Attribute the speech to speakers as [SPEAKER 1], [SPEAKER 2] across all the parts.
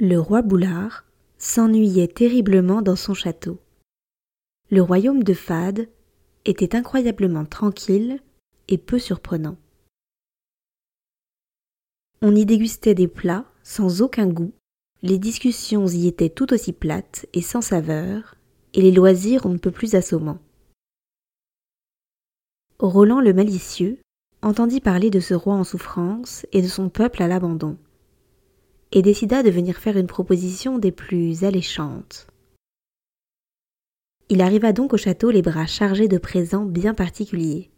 [SPEAKER 1] le roi Boulard s'ennuyait terriblement dans son château. Le royaume de Fade était incroyablement tranquille et peu surprenant. On y dégustait des plats sans aucun goût, les discussions y étaient tout aussi plates et sans saveur, et les loisirs on ne peut plus assommants. Roland le malicieux entendit parler de ce roi en souffrance et de son peuple à l'abandon et décida de venir faire une proposition des plus alléchantes. Il arriva donc au château les bras chargés de présents bien particuliers.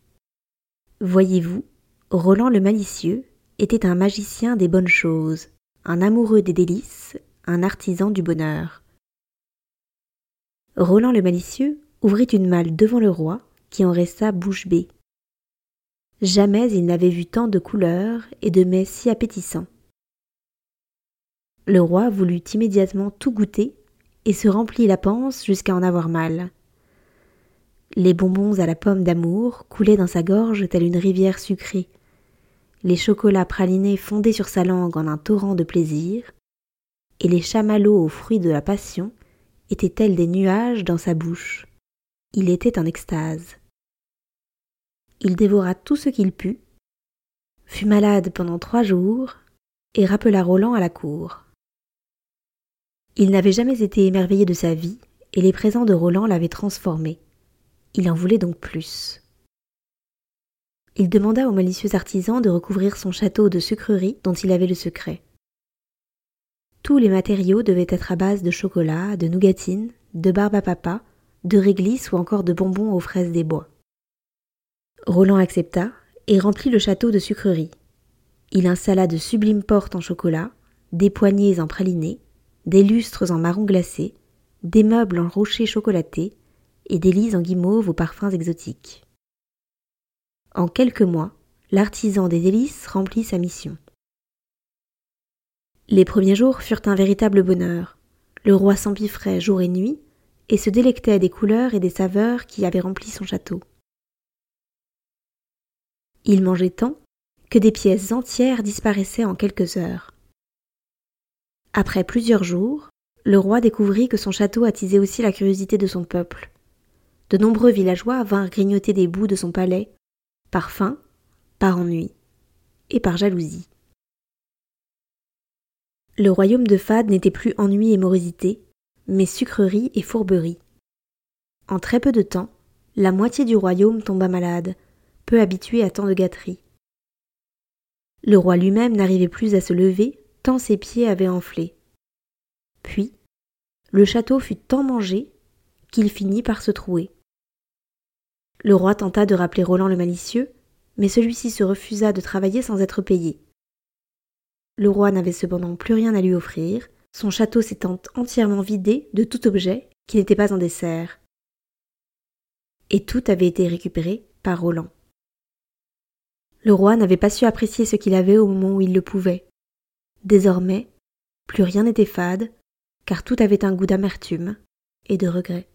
[SPEAKER 1] Voyez-vous, Roland le malicieux était un magicien des bonnes choses, un amoureux des délices, un artisan du bonheur. Roland le malicieux ouvrit une malle devant le roi, qui en resta bouche bée. Jamais il n'avait vu tant de couleurs et de mets si appétissants. Le roi voulut immédiatement tout goûter et se remplit la panse jusqu'à en avoir mal. Les bonbons à la pomme d'amour coulaient dans sa gorge telle une rivière sucrée. Les chocolats pralinés fondaient sur sa langue en un torrent de plaisir, et les chamallows aux fruits de la passion étaient tels des nuages dans sa bouche. Il était en extase. Il dévora tout ce qu'il put, fut malade pendant trois jours, et rappela Roland à la cour. Il n'avait jamais été émerveillé de sa vie, et les présents de Roland l'avaient transformé. Il en voulait donc plus. Il demanda au malicieux artisan de recouvrir son château de sucreries dont il avait le secret. Tous les matériaux devaient être à base de chocolat, de nougatine, de barbe à papa, de réglisse ou encore de bonbons aux fraises des bois. Roland accepta et remplit le château de sucreries. Il installa de sublimes portes en chocolat, des poignées en pralinés, des lustres en marron glacé, des meubles en rocher chocolaté et des lits en guimauve aux parfums exotiques. En quelques mois, l'artisan des délices remplit sa mission. Les premiers jours furent un véritable bonheur. Le roi s'empiffrait jour et nuit et se délectait des couleurs et des saveurs qui avaient rempli son château. Il mangeait tant que des pièces entières disparaissaient en quelques heures. Après plusieurs jours, le roi découvrit que son château attisait aussi la curiosité de son peuple. De nombreux villageois vinrent grignoter des bouts de son palais, par faim, par ennui et par jalousie. Le royaume de Fade n'était plus ennui et morosité, mais sucrerie et fourberie. En très peu de temps, la moitié du royaume tomba malade, peu habitué à tant de gâteries. Le roi lui-même n'arrivait plus à se lever tant ses pieds avaient enflé. Puis, le château fut tant mangé qu'il finit par se trouer. Le roi tenta de rappeler Roland le malicieux, mais celui-ci se refusa de travailler sans être payé. Le roi n'avait cependant plus rien à lui offrir, son château s'étant entièrement vidé de tout objet qui n'était pas un dessert. Et tout avait été récupéré par Roland. Le roi n'avait pas su apprécier ce qu'il avait au moment où il le pouvait. Désormais, plus rien n'était fade, car tout avait un goût d'amertume et de regret.